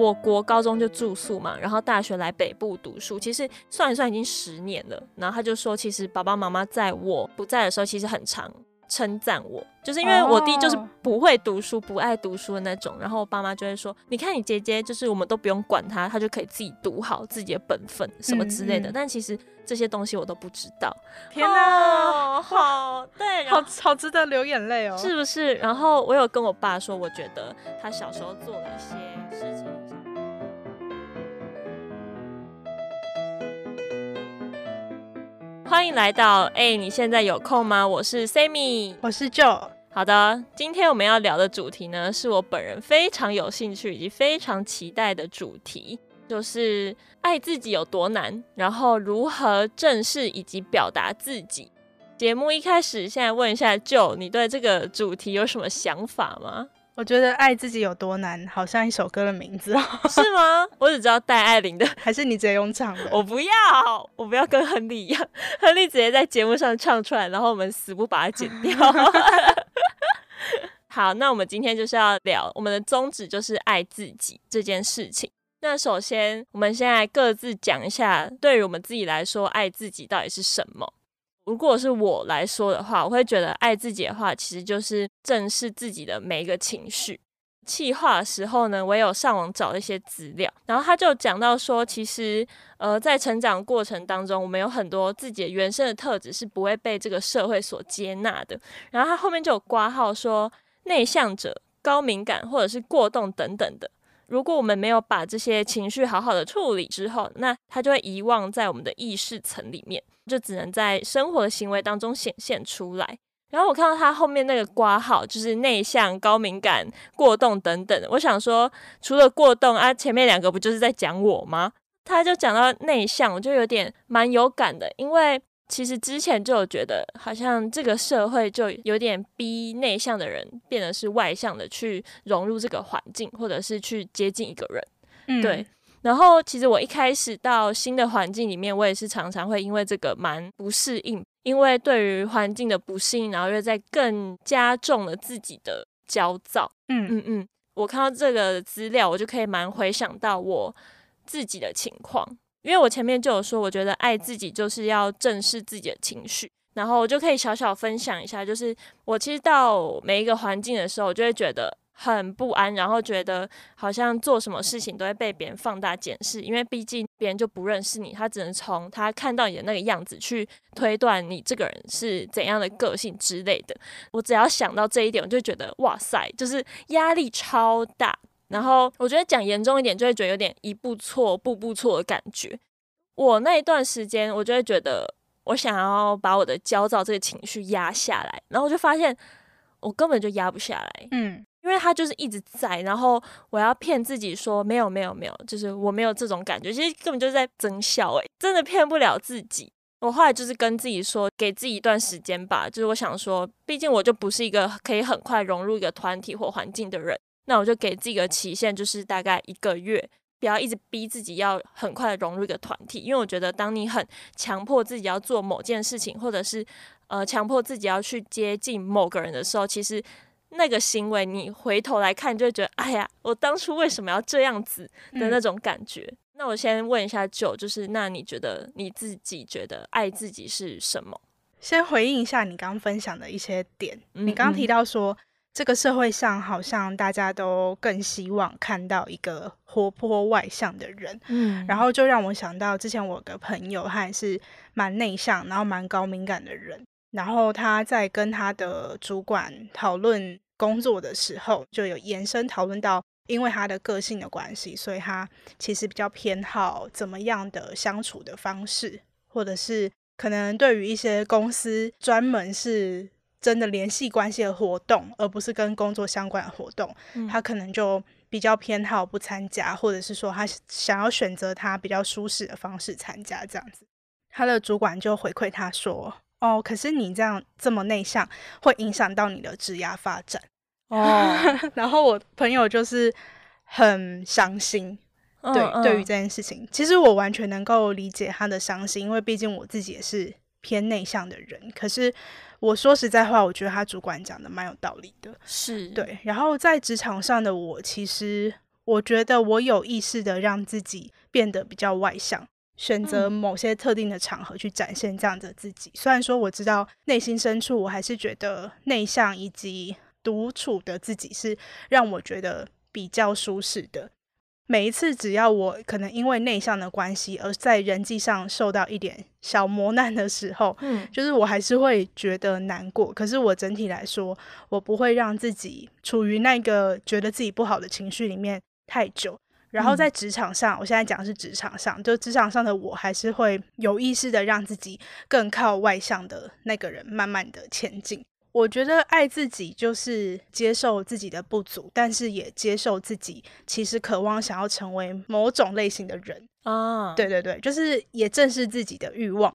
我国高中就住宿嘛，然后大学来北部读书，其实算一算已经十年了。然后他就说，其实爸爸妈妈在我不在的时候，其实很常称赞我，就是因为我弟就是不会读书、不爱读书的那种。然后我爸妈就会说，你看你姐姐，就是我们都不用管她，她就可以自己读好自己的本分什么之类的。嗯嗯，但其实这些东西我都不知道。天哪，哦、好对，好好值得流眼泪哦，是不是？然后我有跟我爸说，我觉得他小时候做了一些欢迎来到哎、欸，你现在有空吗？我是 Sammy，我是 Joe。好的，今天我们要聊的主题呢，是我本人非常有兴趣以及非常期待的主题，就是爱自己有多难，然后如何正视以及表达自己。节目一开始，现在问一下 Joe，你对这个主题有什么想法吗？我觉得爱自己有多难，好像一首歌的名字哦，是吗？我只知道戴爱玲的，还是你直接用唱的？我不要，我不要跟亨利一样，亨利直接在节目上唱出来，然后我们死不把它剪掉。好，那我们今天就是要聊我们的宗旨，就是爱自己这件事情。那首先，我们现在各自讲一下，对于我们自己来说，爱自己到底是什么？如果是我来说的话，我会觉得爱自己的话，其实就是正视自己的每一个情绪。企划的时候呢，我也有上网找一些资料，然后他就讲到说，其实呃，在成长过程当中，我们有很多自己的原生的特质是不会被这个社会所接纳的。然后他后面就有挂号说，内向者、高敏感或者是过动等等的。如果我们没有把这些情绪好好的处理之后，那它就会遗忘在我们的意识层里面，就只能在生活的行为当中显现出来。然后我看到他后面那个挂号，就是内向、高敏感、过动等等。我想说，除了过动啊，前面两个不就是在讲我吗？他就讲到内向，我就有点蛮有感的，因为。其实之前就有觉得，好像这个社会就有点逼内向的人变得是外向的，去融入这个环境，或者是去接近一个人。嗯，对。然后其实我一开始到新的环境里面，我也是常常会因为这个蛮不适应，因为对于环境的不适应，然后又在更加重了自己的焦躁。嗯嗯嗯，我看到这个资料，我就可以蛮回想到我自己的情况。因为我前面就有说，我觉得爱自己就是要正视自己的情绪，然后我就可以小小分享一下，就是我其实到每一个环境的时候，我就会觉得很不安，然后觉得好像做什么事情都会被别人放大检视，因为毕竟别人就不认识你，他只能从他看到你的那个样子去推断你这个人是怎样的个性之类的。我只要想到这一点，我就觉得哇塞，就是压力超大。然后我觉得讲严重一点，就会觉得有点一步错步步错的感觉。我那一段时间，我就会觉得我想要把我的焦躁这个情绪压下来，然后我就发现我根本就压不下来。嗯，因为他就是一直在，然后我要骗自己说没有没有没有，就是我没有这种感觉，其实根本就是在增效。诶，真的骗不了自己。我后来就是跟自己说，给自己一段时间吧。就是我想说，毕竟我就不是一个可以很快融入一个团体或环境的人。那我就给自己个期限，就是大概一个月，不要一直逼自己要很快的融入一个团体，因为我觉得当你很强迫自己要做某件事情，或者是呃强迫自己要去接近某个人的时候，其实那个行为你回头来看，就会觉得哎呀，我当初为什么要这样子的那种感觉。嗯、那我先问一下 Joe，就是那你觉得你自己觉得爱自己是什么？先回应一下你刚刚分享的一些点，嗯嗯你刚刚提到说。这个社会上好像大家都更希望看到一个活泼外向的人，嗯，然后就让我想到之前我的朋友，他也是蛮内向，然后蛮高敏感的人，然后他在跟他的主管讨论工作的时候，就有延伸讨论到，因为他的个性的关系，所以他其实比较偏好怎么样的相处的方式，或者是可能对于一些公司专门是。真的联系关系的活动，而不是跟工作相关的活动，嗯、他可能就比较偏好不参加，或者是说他想要选择他比较舒适的方式参加这样子。他的主管就回馈他说：“哦，可是你这样这么内向，会影响到你的职涯发展。”哦，然后我朋友就是很伤心，对，对于这件事情，其实我完全能够理解他的伤心，因为毕竟我自己也是偏内向的人，可是。我说实在话，我觉得他主管讲的蛮有道理的，是对。然后在职场上的我，其实我觉得我有意识的让自己变得比较外向，选择某些特定的场合去展现这样的自己。虽然说我知道内心深处，我还是觉得内向以及独处的自己是让我觉得比较舒适的。每一次只要我可能因为内向的关系而在人际上受到一点小磨难的时候，嗯，就是我还是会觉得难过。可是我整体来说，我不会让自己处于那个觉得自己不好的情绪里面太久。然后在职场上，我现在讲的是职场上，就职场上的我还是会有意识的让自己更靠外向的那个人慢慢的前进。我觉得爱自己就是接受自己的不足，但是也接受自己其实渴望想要成为某种类型的人啊。对对对，就是也正视自己的欲望。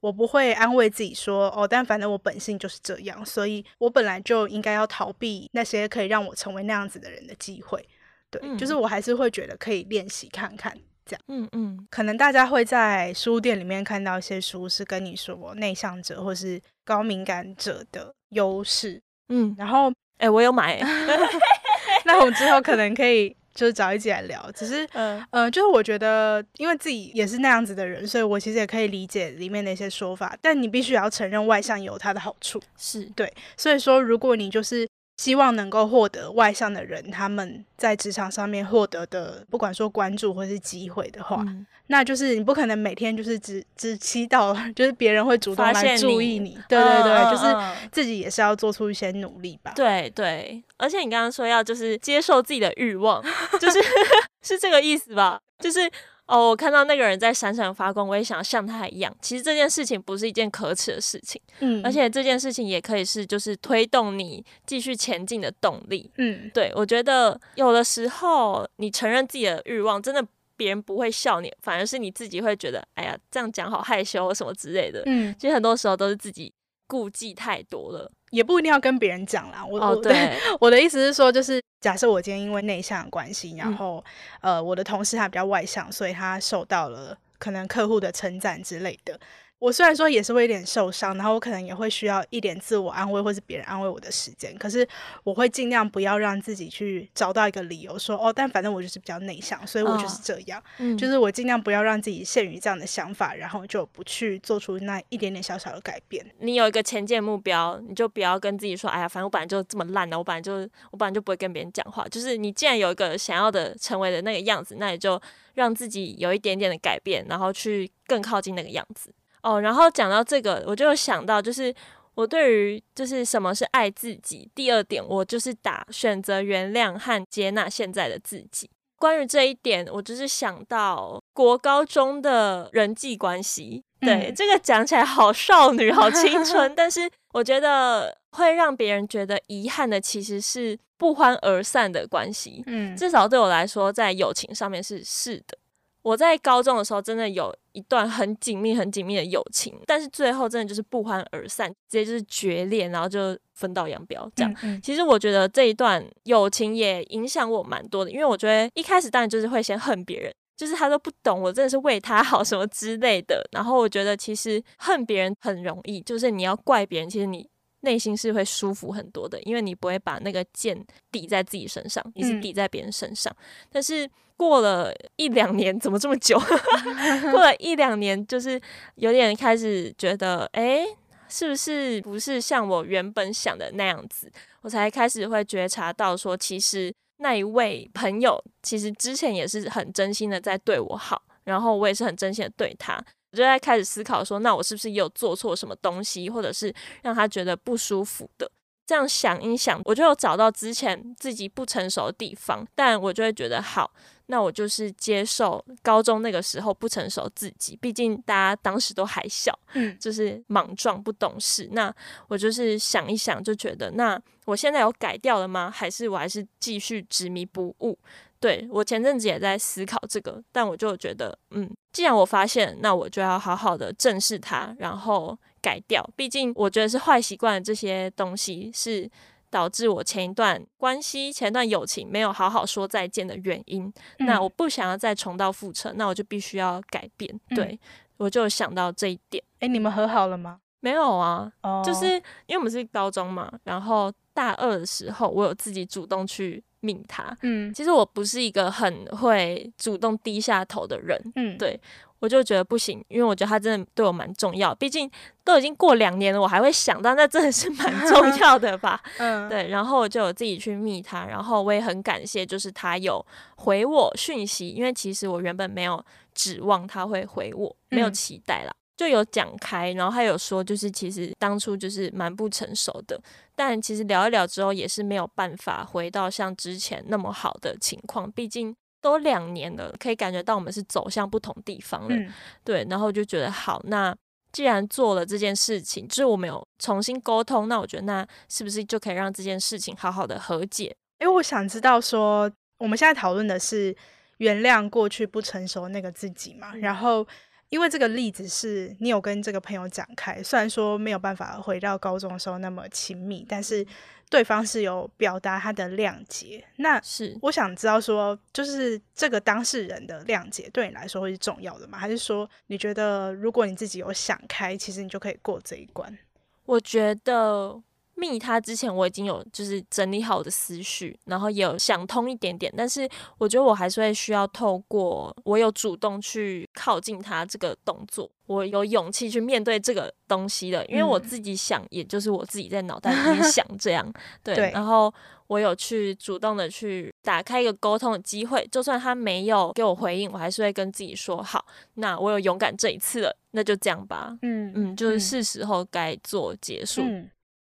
我不会安慰自己说哦，但反正我本性就是这样，所以我本来就应该要逃避那些可以让我成为那样子的人的机会。对，嗯，就是我还是会觉得可以练习看看。这样嗯嗯，可能大家会在书店里面看到一些书，是跟你说内向者或是高敏感者的优势。嗯，然后哎、欸，我有买，那我们之后可能可以就是找一起来聊。只是嗯、呃，就是我觉得，因为自己也是那样子的人，所以我其实也可以理解里面的一些说法。但你必须要承认，外向有它的好处，是对。所以说，如果你就是。希望能够获得外向的人他们在职场上面获得的，不管说关注或是机会的话，嗯，那就是你不可能每天就是只只祈祷，就是别人会主动来注意你。对对对，嗯，就是自己也是要做出一些努力吧。对对，而且你刚刚说要就是接受自己的欲望，就是 是这个意思吧？就是。哦，我看到那个人在闪闪发光，我也想像他一样。其实这件事情不是一件可耻的事情，嗯，而且这件事情也可以是就是推动你继续前进的动力，嗯，对，我觉得有的时候你承认自己的欲望，真的别人不会笑你，反而是你自己会觉得，哎呀，这样讲好害羞什么之类的，嗯，其实很多时候都是自己顾忌太多了。也不一定要跟别人讲啦。我、哦、对 我的意思是说，就是假设我今天因为内向的关系，然后、嗯、呃，我的同事他比较外向，所以他受到了可能客户的称赞之类的。我虽然说也是会有点受伤，然后我可能也会需要一点自我安慰或是别人安慰我的时间，可是我会尽量不要让自己去找到一个理由说哦，但反正我就是比较内向，所以我就是这样，哦嗯、就是我尽量不要让自己陷于这样的想法，然后就不去做出那一点点小小的改变。你有一个前进目标，你就不要跟自己说，哎呀，反正我本来就这么烂的，我本来就我本来就不会跟别人讲话。就是你既然有一个想要的成为的那个样子，那你就让自己有一点点的改变，然后去更靠近那个样子。哦，然后讲到这个，我就想到，就是我对于就是什么是爱自己，第二点，我就是打选择原谅和接纳现在的自己。关于这一点，我就是想到国高中的人际关系，对，嗯、这个讲起来好少女、好青 春，但是我觉得会让别人觉得遗憾的，其实是不欢而散的关系。嗯，至少对我来说，在友情上面是是的。我在高中的时候，真的有一段很紧密、很紧密的友情，但是最后真的就是不欢而散，直接就是决裂，然后就分道扬镳这样。嗯嗯。其实我觉得这一段友情也影响我蛮多的，因为我觉得一开始当然就是会先恨别人，就是他都不懂我真的是为他好什么之类的。然后我觉得其实恨别人很容易，就是你要怪别人，其实你内心是会舒服很多的，因为你不会把那个剑抵在自己身上，你是抵在别人身上，嗯。但是。过了一两年，怎么这么久？过了一两年，就是有点开始觉得，哎，是不是不是像我原本想的那样子？我才开始会觉察到，说其实那一位朋友，其实之前也是很真心的在对我好，然后我也是很真心的对他。我就在开始思考说，那我是不是也有做错什么东西，或者是让他觉得不舒服的？这样想一想，我就有找到之前自己不成熟的地方，但我就会觉得好。那我就是接受高中那个时候不成熟自己，毕竟大家当时都还小，嗯，就是莽撞不懂事。那我就是想一想，就觉得那我现在有改掉了吗？还是我还是继续执迷不悟？对，我前阵子也在思考这个，但我就觉得，嗯，既然我发现，那我就要好好的正视它，然后改掉。毕竟我觉得是坏习惯的这些东西是。导致我前一段关系、前一段友情没有好好说再见的原因，嗯、那我不想要再重蹈覆辙，那我就必须要改变。嗯、对，我就想到这一点。诶，你们和好了吗？没有啊，哦、就是因为我们是高中嘛，然后。大二的时候，我有自己主动去密他。嗯，其实我不是一个很会主动低下头的人。嗯，对，我就觉得不行，因为我觉得他真的对我蛮重要。毕竟都已经过两年了，我还会想到，那真的是蛮 重要的吧？嗯，对。然后我就有自己去密他，然后我也很感谢，就是他有回我讯息，因为其实我原本没有指望他会回我，没有期待啦。嗯就有讲开，然后他有说，就是其实当初就是蛮不成熟的，但其实聊一聊之后，也是没有办法回到像之前那么好的情况。毕竟都两年了，可以感觉到我们是走向不同地方了。嗯、对，然后就觉得好，那既然做了这件事情，就是我们有重新沟通，那我觉得那是不是就可以让这件事情好好的和解？因为我想知道说，我们现在讨论的是原谅过去不成熟那个自己嘛，然后。因为这个例子是你有跟这个朋友讲开，虽然说没有办法回到高中的时候那么亲密，但是对方是有表达他的谅解。那是我想知道说，就是这个当事人的谅解对你来说会是重要的吗？还是说你觉得如果你自己有想开，其实你就可以过这一关？我觉得。密他之前，我已经有就是整理好我的思绪，然后也有想通一点点，但是我觉得我还是会需要透过我有主动去靠近他这个动作，我有勇气去面对这个东西的，因为我自己想，也就是我自己在脑袋里面想这样，对，对，然后我有去主动的去打开一个沟通的机会，就算他没有给我回应，我还是会跟自己说好，那我有勇敢这一次了，那就这样吧，嗯。嗯，就是是时候该做结束。嗯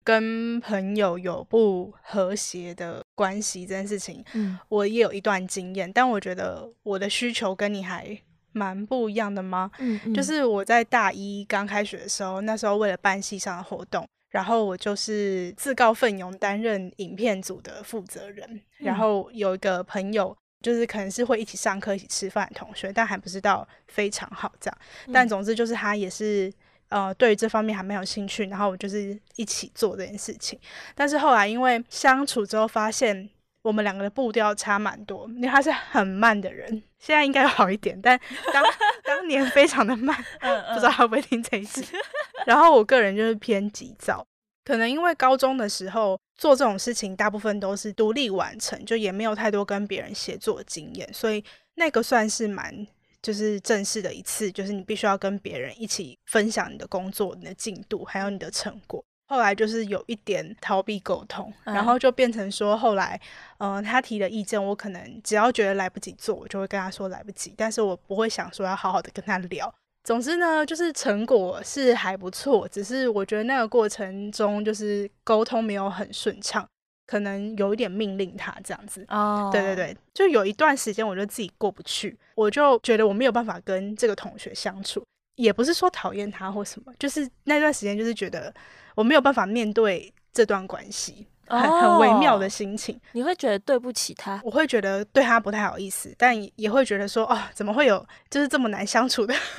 跟朋友有不和谐的关系这件事情，嗯，我也有一段经验，但我觉得我的需求跟你还蛮不一样的吗？嗯，嗯，就是我在大一刚开学的时候，那时候为了办系上的活动，然后我就是自告奋勇担任影片组的负责人，嗯，然后有一个朋友，就是可能是会一起上课、一起吃饭的同学，但还不知道非常好这样，但总之就是他也是。呃，对于这方面还蛮有兴趣，然后我就是一起做这件事情。但是后来因为相处之后，发现我们两个的步调差蛮多，因为他是很慢的人，现在应该好一点，但当当年非常的慢，不知道会不会听这一次。然后我个人就是偏急躁，可能因为高中的时候做这种事情，大部分都是独立完成，就也没有太多跟别人协作经验，所以那个算是蛮。就是正式的一次，就是你必须要跟别人一起分享你的工作、你的进度，还有你的成果。后来就是有一点逃避沟通，然后就变成说，后来，嗯、呃，他提的意见，我可能只要觉得来不及做，我就会跟他说来不及，但是我不会想说要好好的跟他聊。总之呢，就是成果是还不错，只是我觉得那个过程中就是沟通没有很顺畅。可能有一点命令他这样子哦，对对对，就有一段时间我就自己过不去，我就觉得我没有办法跟这个同学相处，也不是说讨厌他或什么，就是那段时间就是觉得我没有办法面对这段关系。很很微妙的心情，你会觉得对不起他，我会觉得对他不太好意思，但也会觉得说，哦，怎么会有就是这么难相处的，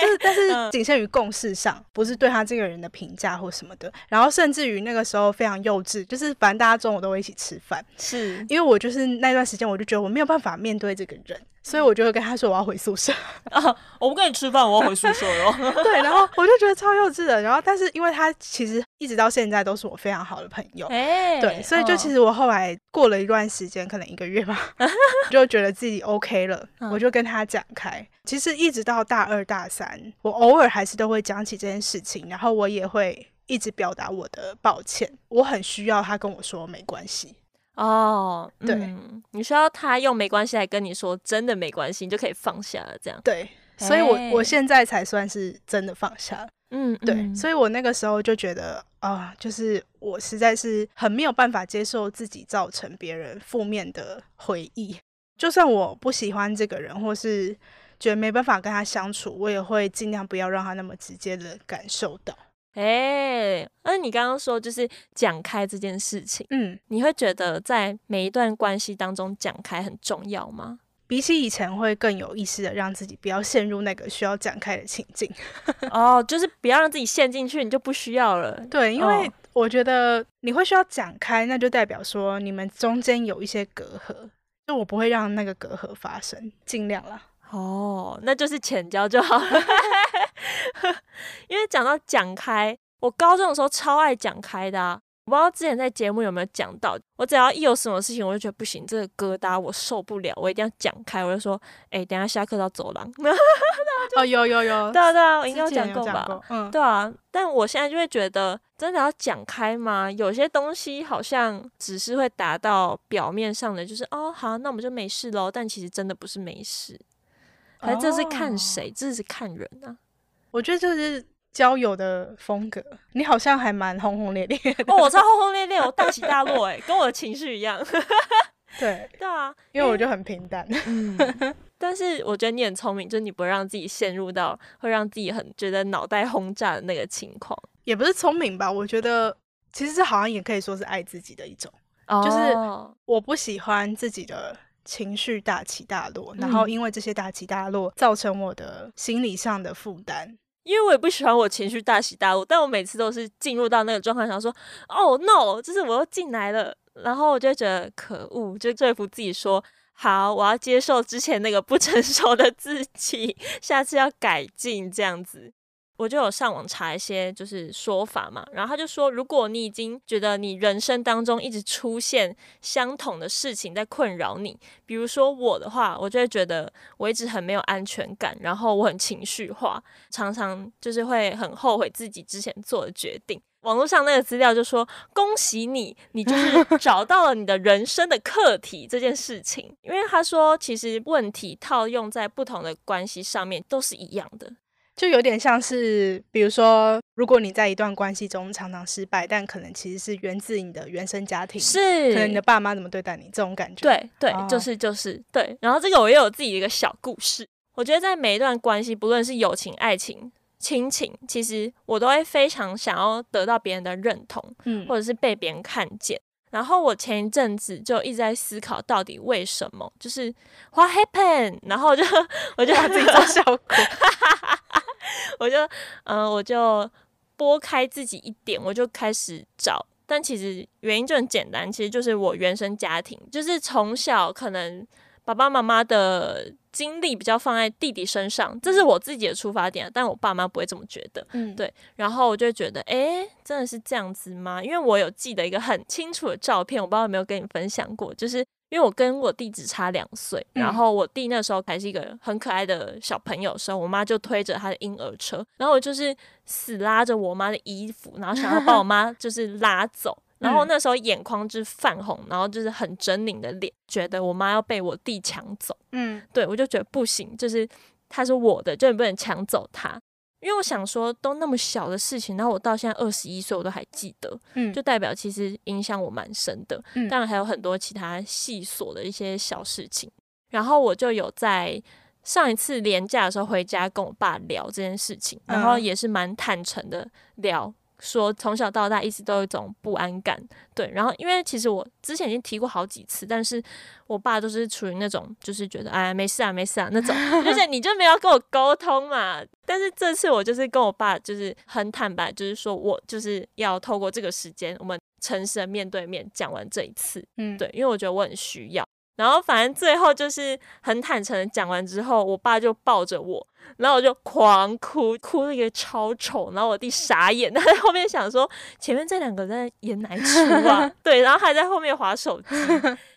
就是但是仅限于共识上，不是对他这个人的评价或什么的。然后甚至于那个时候非常幼稚，就是反正大家中午都会一起吃饭，是。因为我就是那段时间我就觉得我没有办法面对这个人。所以我就会跟他说我要回宿舍 啊，我不跟你吃饭，我要回宿舍了。对，然后我就觉得超幼稚的。然后，但是因为他其实一直到现在都是我非常好的朋友，欸、对，所以就其实我后来过了一段时间，可能一个月吧，就觉得自己 OK 了，我就跟他讲开。其实一直到大二大三，我偶尔还是都会讲起这件事情，然后我也会一直表达我的抱歉，我很需要他跟我说没关系。哦，对、嗯，你需要他用没关系来跟你说，真的没关系，你就可以放下了，这样。对，所以我我现在才算是真的放下了。嗯，对，嗯，所以我那个时候就觉得啊，呃，就是我实在是很没有办法接受自己造成别人负面的回忆，就算我不喜欢这个人，或是觉得没办法跟他相处，我也会尽量不要让他那么直接的感受到。哎、欸，那你刚刚说就是讲开这件事情，嗯，你会觉得在每一段关系当中讲开很重要吗？比起以前会更有意识的让自己不要陷入那个需要讲开的情境。哦，就是不要让自己陷进去，你就不需要了。对，因为我觉得你会需要讲开，那就代表说你们中间有一些隔阂，就我不会让那个隔阂发生，尽量啦。哦，那就是浅交就好了。因为讲到讲开，我高中的时候超爱讲开的啊。我不知道之前在节目有没有讲到，我只要一有什么事情，我就觉得不行，这个疙瘩我受不了，我一定要讲开。我就说，哎、欸，等下下课到走廊。哦，有有有，对啊对啊，我应该有讲过吧过？嗯，对啊。但我现在就会觉得，真的要讲开吗？有些东西好像只是会达到表面上的，就是哦，好，那我们就没事喽。但其实真的不是没事，还这是看谁，这是看人啊。我觉得就是。交友的风格，你好像还蛮轰轰烈烈的哦，我超轰轰烈烈，我大起大落，哎，跟我的情绪一样。对对啊，因为我就很平淡。嗯，但是我觉得你很聪明，就是你不会让自己陷入到会让自己很觉得脑袋轰炸的那个情况。也不是聪明吧？我觉得其实这好像也可以说是爱自己的一种，哦、就是我不喜欢自己的情绪大起大落，然后因为这些大起大落造成我的心理上的负担。因为我也不喜欢我情绪大起大落，但我每次都是进入到那个状况，想说哦 no，就是我又进来了，然后我就觉得可恶，就说服自己说好，我要接受之前那个不成熟的自己，下次要改进这样子。我就有上网查一些就是说法嘛，然后他就说，如果你已经觉得你人生当中一直出现相同的事情在困扰你，比如说我的话，我就会觉得我一直很没有安全感，然后我很情绪化，常常就是会很后悔自己之前做的决定。网络上那个资料就说，恭喜你，你就是 找到了你的人生的课题这件事情，因为他说其实问题套用在不同的关系上面都是一样的。就有点像是，比如说，如果你在一段关系中常常失败，但可能其实是源自你的原生家庭，是可能你的爸妈怎么对待你这种感觉。对对，就是就是对。然后这个我也有自己的一个小故事。我觉得在每一段关系，不论是友情、爱情、亲情，其实我都会非常想要得到别人的认同，嗯，或者是被别人看见。然后我前一阵子就一直在思考，到底为什么？就是 What happened？然后我就 我就把自己做效果。我就嗯、呃，我就拨开自己一点，我就开始找。但其实原因就很简单，其实就是我原生家庭，就是从小可能爸爸妈妈的精力比较放在弟弟身上，这是我自己的出发点。但我爸妈不会这么觉得，嗯，对。然后我就觉得，诶，真的是这样子吗？因为我有记得一个很清楚的照片，我不知道有没有跟你分享过，就是。因为我跟我弟只差两岁，然后我弟那时候还是一个很可爱的小朋友的时候，我妈就推着他的婴儿车，然后我就是死拉着我妈的衣服，然后想要把我 妈就是拉走，然后那时候眼眶就是泛红，然后就是很狰狞的脸，觉得我妈要被我弟抢走。嗯，对，我就觉得不行，就是他是我的，就你不能抢走他。因为我想说，都那么小的事情，然后我到现在二十一岁，我都还记得，嗯，就代表其实影响我蛮深的。嗯，当然还有很多其他细琐的一些小事情。然后我就有在上一次年假的时候回家跟我爸聊这件事情，然后也是蛮坦诚的聊。说从小到大一直都有一种不安感，对，然后因为其实我之前已经提过好几次，但是我爸都是处于那种就是觉得哎没事啊没事啊那种，而且你就没有跟我沟通嘛。但是这次我就是跟我爸就是很坦白，就是说我就是要透过这个时间，我们诚实的面对面讲完这一次，嗯，对，因为我觉得我很需要。然后反正最后就是很坦诚的讲完之后，我爸就抱着我，然后我就狂哭，哭了一个超丑，然后我弟傻眼，他在后面想说前面这两个在演哪一出啊？对，然后还在后面划手机，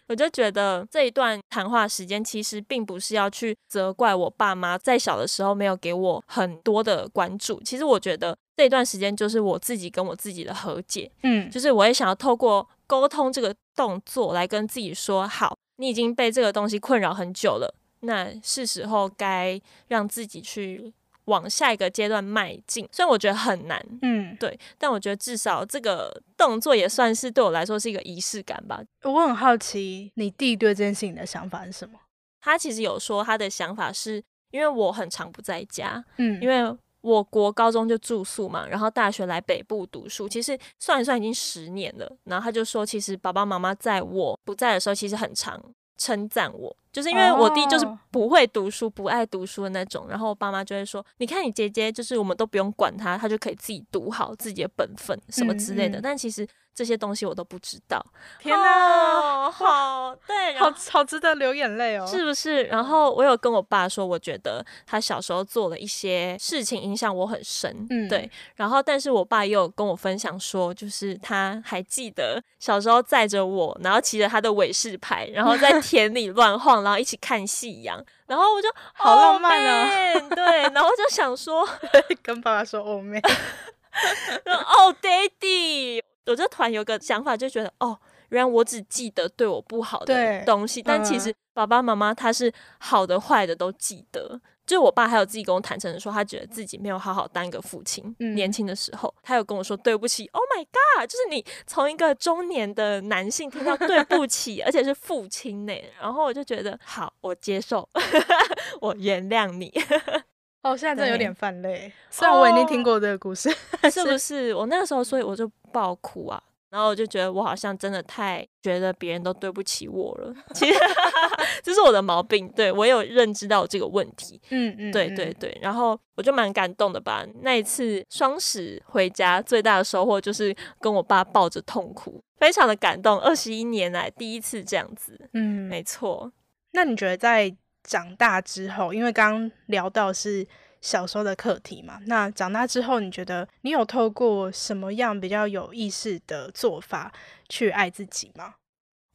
我就觉得这一段谈话时间其实并不是要去责怪我爸妈在小的时候没有给我很多的关注，其实我觉得这一段时间就是我自己跟我自己的和解，嗯，就是我也想要透过沟通这个动作来跟自己说好。你已经被这个东西困扰很久了，那是时候该让自己去往下一个阶段迈进。虽然我觉得很难，嗯，对，但我觉得至少这个动作也算是对我来说是一个仪式感吧。我很好奇，你弟对这件事情的想法是什么？他其实有说他的想法是因为我很常不在家，嗯，因为我国高中就住宿嘛，然后大学来北部读书，其实算一算已经十年了。然后他就说，其实爸爸妈妈在我不在的时候，其实很常称赞我，就是因为我弟就是不会读书、不爱读书的那种，然后我爸妈就会说：“你看你姐姐，就是我们都不用管她，她就可以自己读好自己的本分什么之类的。”但其实。这些东西我都不知道，天哪，哦、好对，好好值得流眼泪哦，是不是？然后我有跟我爸说，我觉得他小时候做了一些事情，影响我很深，嗯，对。然后，但是我爸也有跟我分享说，就是他还记得小时候载着我，然后骑着他的伟士牌，然后在田里乱晃，然后一起看夕阳，然后我就好浪漫啊，对，然后就想说 跟爸爸说欧妹，哦，Daddy。我这团有个想法，就觉得哦，原来我只记得对我不好的东西，但其实爸爸妈妈他是好的坏的都记得。就我爸还有自己跟我坦诚的说，他觉得自己没有好好当一个父亲。嗯、年轻的时候，他有跟我说对不起。Oh my god！就是你从一个中年的男性听到对不起，而且是父亲呢，然后我就觉得好，我接受，我原谅你。哦，现在真的有点泛泪，虽然我已经听过这个故事，哦、是不是？我那个时候，所以我就爆哭啊，然后我就觉得我好像真的太觉得别人都对不起我了。其实 这是我的毛病，对，我有认知到这个问题。嗯嗯，对对对，然后我就蛮感动的吧。那一次双十回家，最大的收获就是跟我爸抱着痛哭，非常的感动。二十一年来第一次这样子，嗯，没错。那你觉得在？长大之后，因为刚刚聊到是小时候的课题嘛，那长大之后，你觉得你有透过什么样比较有意识的做法去爱自己吗？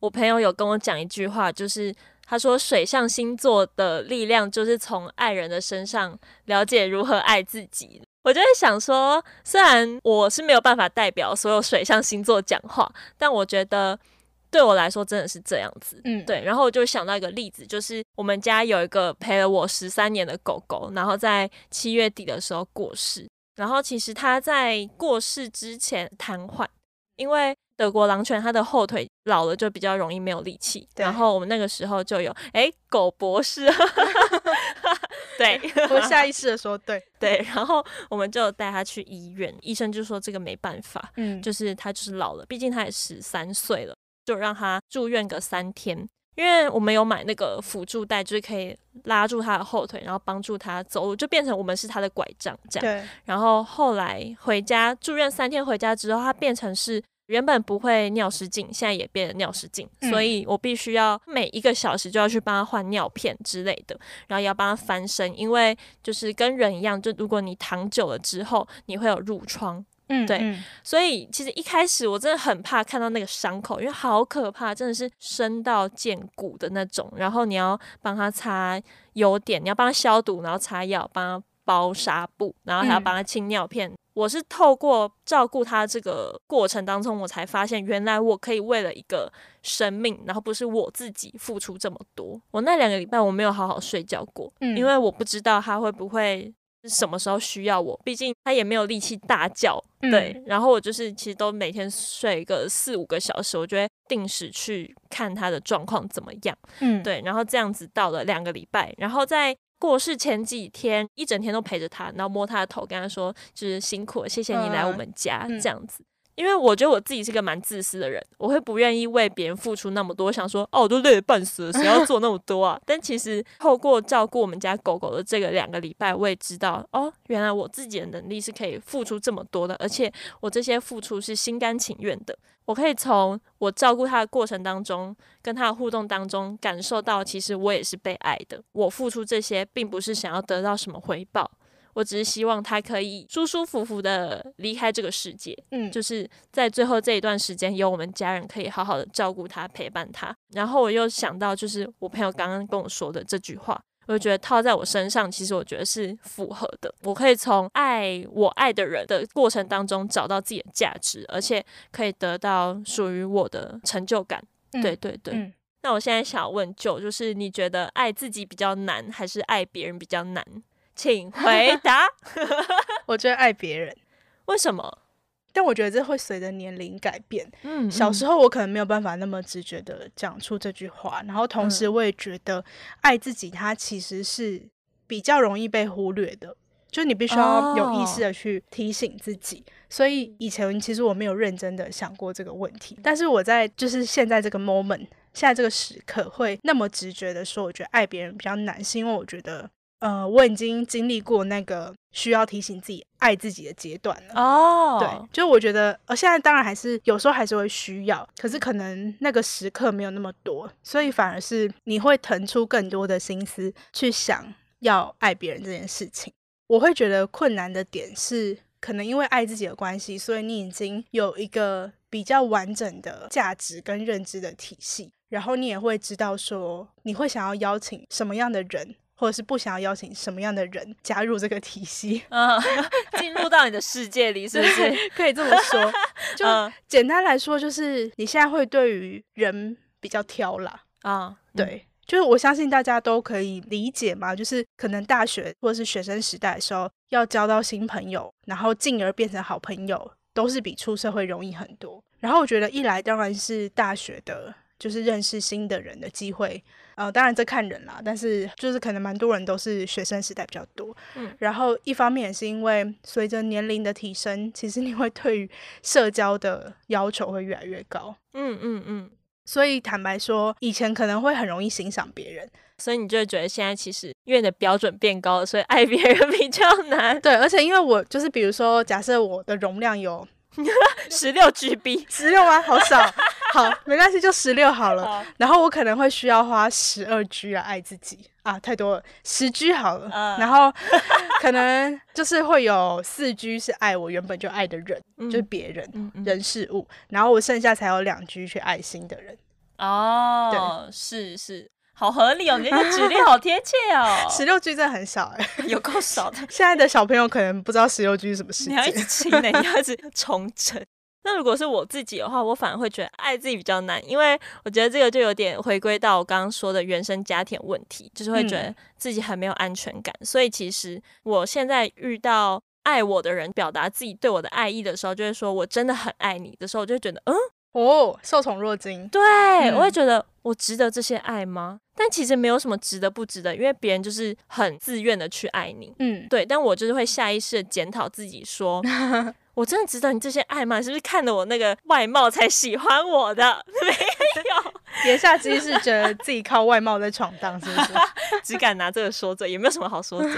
我朋友有跟我讲一句话，就是他说水象星座的力量就是从爱人的身上了解如何爱自己。我就会想说，虽然我是没有办法代表所有水象星座讲话，但我觉得。对我来说真的是这样子，嗯，对，然后我就想到一个例子，就是我们家有一个陪了我十三年的狗狗，然后在七月底的时候过世，然后其实它在过世之前瘫痪，因为德国狼犬它的后腿老了就比较容易没有力气，然后我们那个时候就有，哎，狗博士，对，我下意识的说对。对，然后我们就带它去医院，医生就说这个没办法，嗯，就是它就是老了，毕竟它也十三岁了。就让他住院个三天，因为我们有买那个辅助带，就是可以拉住他的后腿，然后帮助他走路，就变成我们是他的拐杖这样。对。然后后来回家住院三天，回家之后他变成是原本不会尿失禁，现在也变成尿失禁，嗯、所以我必须要每一个小时就要去帮他换尿片之类的，然后也要帮他翻身，因为就是跟人一样，就如果你躺久了之后，你会有褥疮。嗯，对，嗯、所以其实一开始我真的很怕看到那个伤口，因为好可怕，真的是深到见骨的那种。然后你要帮他擦优点，你要帮他消毒，然后擦药，帮他包纱布，然后还要帮他清尿片。嗯、我是透过照顾他这个过程当中，我才发现原来我可以为了一个生命，然后不是我自己付出这么多。我那两个礼拜我没有好好睡觉过，嗯、因为我不知道他会不会。什么时候需要我？毕竟他也没有力气大叫，对。嗯、然后我就是其实都每天睡个四五个小时，我就会定时去看他的状况怎么样。嗯，对。然后这样子到了两个礼拜，然后在过世前几天一整天都陪着他，然后摸他的头，跟他说就是辛苦了，谢谢你来我们家，嗯、这样子。因为我觉得我自己是个蛮自私的人，我会不愿意为别人付出那么多，想说哦，我都累得半死了，谁要做那么多啊？但其实透过照顾我们家狗狗的这个两个礼拜，我也知道哦，原来我自己的能力是可以付出这么多的，而且我这些付出是心甘情愿的。我可以从我照顾它的过程当中，跟它的互动当中，感受到其实我也是被爱的。我付出这些，并不是想要得到什么回报。我只是希望他可以舒舒服服的离开这个世界，嗯，就是在最后这一段时间，有我们家人可以好好的照顾他、陪伴他。然后我又想到，就是我朋友刚刚跟我说的这句话，我就觉得套在我身上，其实我觉得是符合的。我可以从爱我爱的人的过程当中找到自己的价值，而且可以得到属于我的成就感。嗯、对对对。嗯、那我现在想要问 Joe，就是你觉得爱自己比较难，还是爱别人比较难？请回答。我觉得爱别人，为什么？但我觉得这会随着年龄改变。嗯，小时候我可能没有办法那么直觉的讲出这句话，然后同时我也觉得爱自己，它其实是比较容易被忽略的，就你必须要有意识的去提醒自己。哦、所以以前其实我没有认真的想过这个问题，但是我在就是现在这个 moment。现在这个时刻会那么直觉的说，我觉得爱别人比较难，是因为我觉得。呃，我已经经历过那个需要提醒自己爱自己的阶段了。哦，对，就我觉得，呃，现在当然还是有时候还是会需要，可是可能那个时刻没有那么多，所以反而是你会腾出更多的心思去想要爱别人这件事情。我会觉得困难的点是，可能因为爱自己的关系，所以你已经有一个比较完整的价值跟认知的体系，然后你也会知道说，你会想要邀请什么样的人。或者是不想要邀请什么样的人加入这个体系，嗯，进入到你的世界里，是不是可以这么说？就简单来说，就是你现在会对于人比较挑啦，啊、嗯，对，就是我相信大家都可以理解嘛，就是可能大学或者是学生时代的时候，要交到新朋友，然后进而变成好朋友，都是比出社会容易很多。然后我觉得一来当然是大学的。就是认识新的人的机会，呃，当然这看人啦，但是就是可能蛮多人都是学生时代比较多，嗯，然后一方面也是因为随着年龄的提升，其实你会对于社交的要求会越来越高，嗯嗯嗯，所以坦白说，以前可能会很容易欣赏别人，所以你就会觉得现在其实因为你的标准变高了，所以爱别人 比较难，对，而且因为我就是比如说，假设我的容量有。十六 GB，十六吗？好少，好，没关系，就十六好了。好，然后我可能会需要花十二 G 来爱自己啊，太多了，十 G 好了。嗯、然后可能就是会有四 G 是爱我原本就爱的人，嗯、就是别人、人事物，然后我剩下才有两 G 去爱新的人。哦，对，是是。好合理哦，你那个举例好贴切哦。十六 G 真的很少哎，有够少的。现在的小朋友可能不知道十六 G 是什么事情。你要一直你要一直重整。那如果是我自己的话，我反而会觉得爱自己比较难，因为我觉得这个就有点回归到我刚刚说的原生家庭问题，就是会觉得自己很没有安全感。嗯、所以其实我现在遇到爱我的人表达自己对我的爱意的时候，就会说我真的很爱你的时候，我就会觉得嗯。哦，受宠若惊。对，嗯、我会觉得我值得这些爱吗？但其实没有什么值得不值得，因为别人就是很自愿的去爱你。嗯，对。但我就是会下意识的检讨自己，说 我真的值得你这些爱吗？是不是看了我那个外貌才喜欢我的？没有。言下之意是觉得自己靠外貌在闯荡，是不是？只敢拿这个说嘴，也没有什么好说嘴。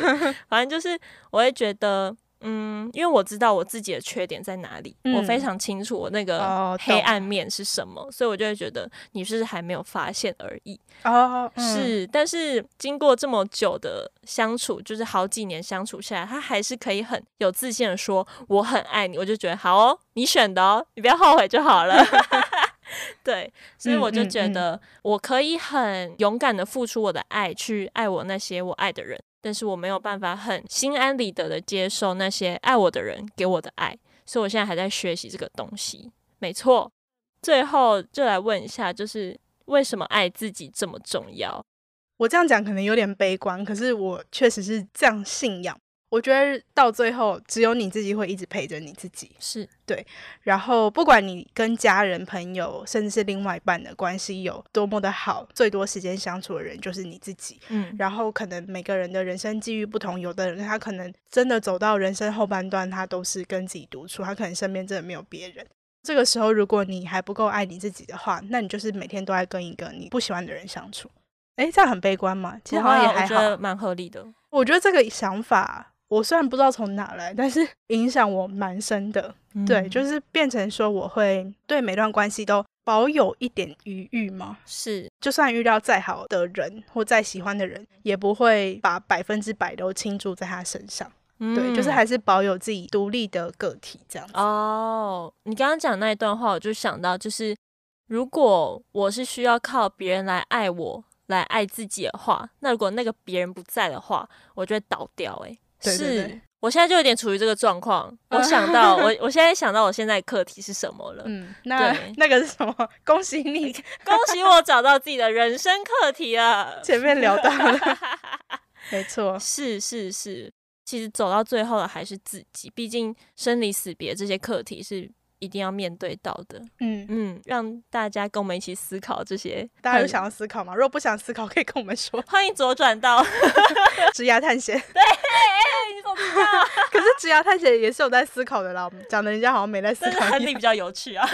反正就是我会觉得。嗯，因为我知道我自己的缺点在哪里，嗯、我非常清楚我那个黑暗面是什么，哦、所以我就会觉得你是还没有发现而已。哦，是，嗯、但是经过这么久的相处，就是好几年相处下来，他还是可以很有自信的说我很爱你，我就觉得好哦，你选的哦，你不要后悔就好了。对，所以我就觉得我可以很勇敢的付出我的爱，去爱我那些我爱的人。但是我没有办法很心安理得的接受那些爱我的人给我的爱，所以我现在还在学习这个东西。没错，最后就来问一下，就是为什么爱自己这么重要？我这样讲可能有点悲观，可是我确实是这样信仰。我觉得到最后，只有你自己会一直陪着你自己，是对。然后，不管你跟家人、朋友，甚至是另外一半的关系有多么的好，最多时间相处的人就是你自己。嗯。然后，可能每个人的人生际遇不同，有的人他可能真的走到人生后半段，他都是跟自己独处，他可能身边真的没有别人。这个时候，如果你还不够爱你自己的话，那你就是每天都在跟一个你不喜欢的人相处。诶，这样很悲观吗？其实好像也还好，蛮合理的。我觉得这个想法。我虽然不知道从哪来，但是 影响我蛮深的。嗯、对，就是变成说，我会对每段关系都保有一点余裕嘛。是，就算遇到再好的人或再喜欢的人，也不会把百分之百都倾注在他身上。嗯、对，就是还是保有自己独立的个体这样子。哦，你刚刚讲那一段话，我就想到，就是如果我是需要靠别人来爱我，来爱自己的话，那如果那个别人不在的话，我就会倒掉、欸。诶。对对对，是，我现在就有点处于这个状况。我想到，我我现在想到我现在课题是什么了。嗯，那对那个是什么？恭喜你，恭喜我找到自己的人生课题了。前面聊到了，没错，是是是，其实走到最后的还是自己。毕竟生离死别这些课题是。一定要面对到的，嗯嗯，让大家跟我们一起思考这些。大家有想要思考吗？如果不想思考，可以跟我们说。欢迎左转到 职涯探险。对，你怎么知道？可是职涯探险也是有在思考的啦。讲的人家好像没在思考，但是你比较有趣啊。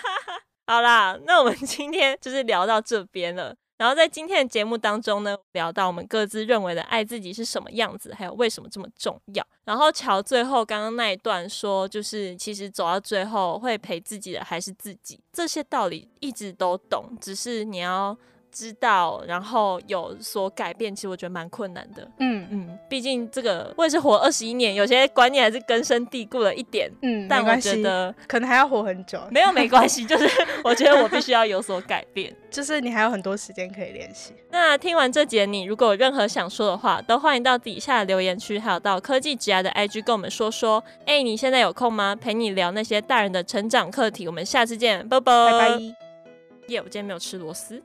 好啦，那我们今天就是聊到这边了。然后在今天的节目当中呢，聊到我们各自认为的爱自己是什么样子，还有为什么这么重要。然后乔最后刚刚那一段说，就是其实走到最后会陪自己的还是自己，这些道理一直都懂，只是你要。知道，然后有所改变，其实我觉得蛮困难的。嗯嗯，毕竟这个我也是活二十一年，有些观念还是根深蒂固了一点。嗯，但我觉得可能还要活很久。没有没关系，就是 我觉得我必须要有所改变，就是你还有很多时间可以练习。那听完这节，你如果有任何想说的话，都欢迎到底下留言区，还有到科技职涯的 IG 跟我们说说。哎，你现在有空吗？陪你聊那些大人的成长课题。我们下次见，拜拜。拜拜。耶，我今天没有吃螺丝。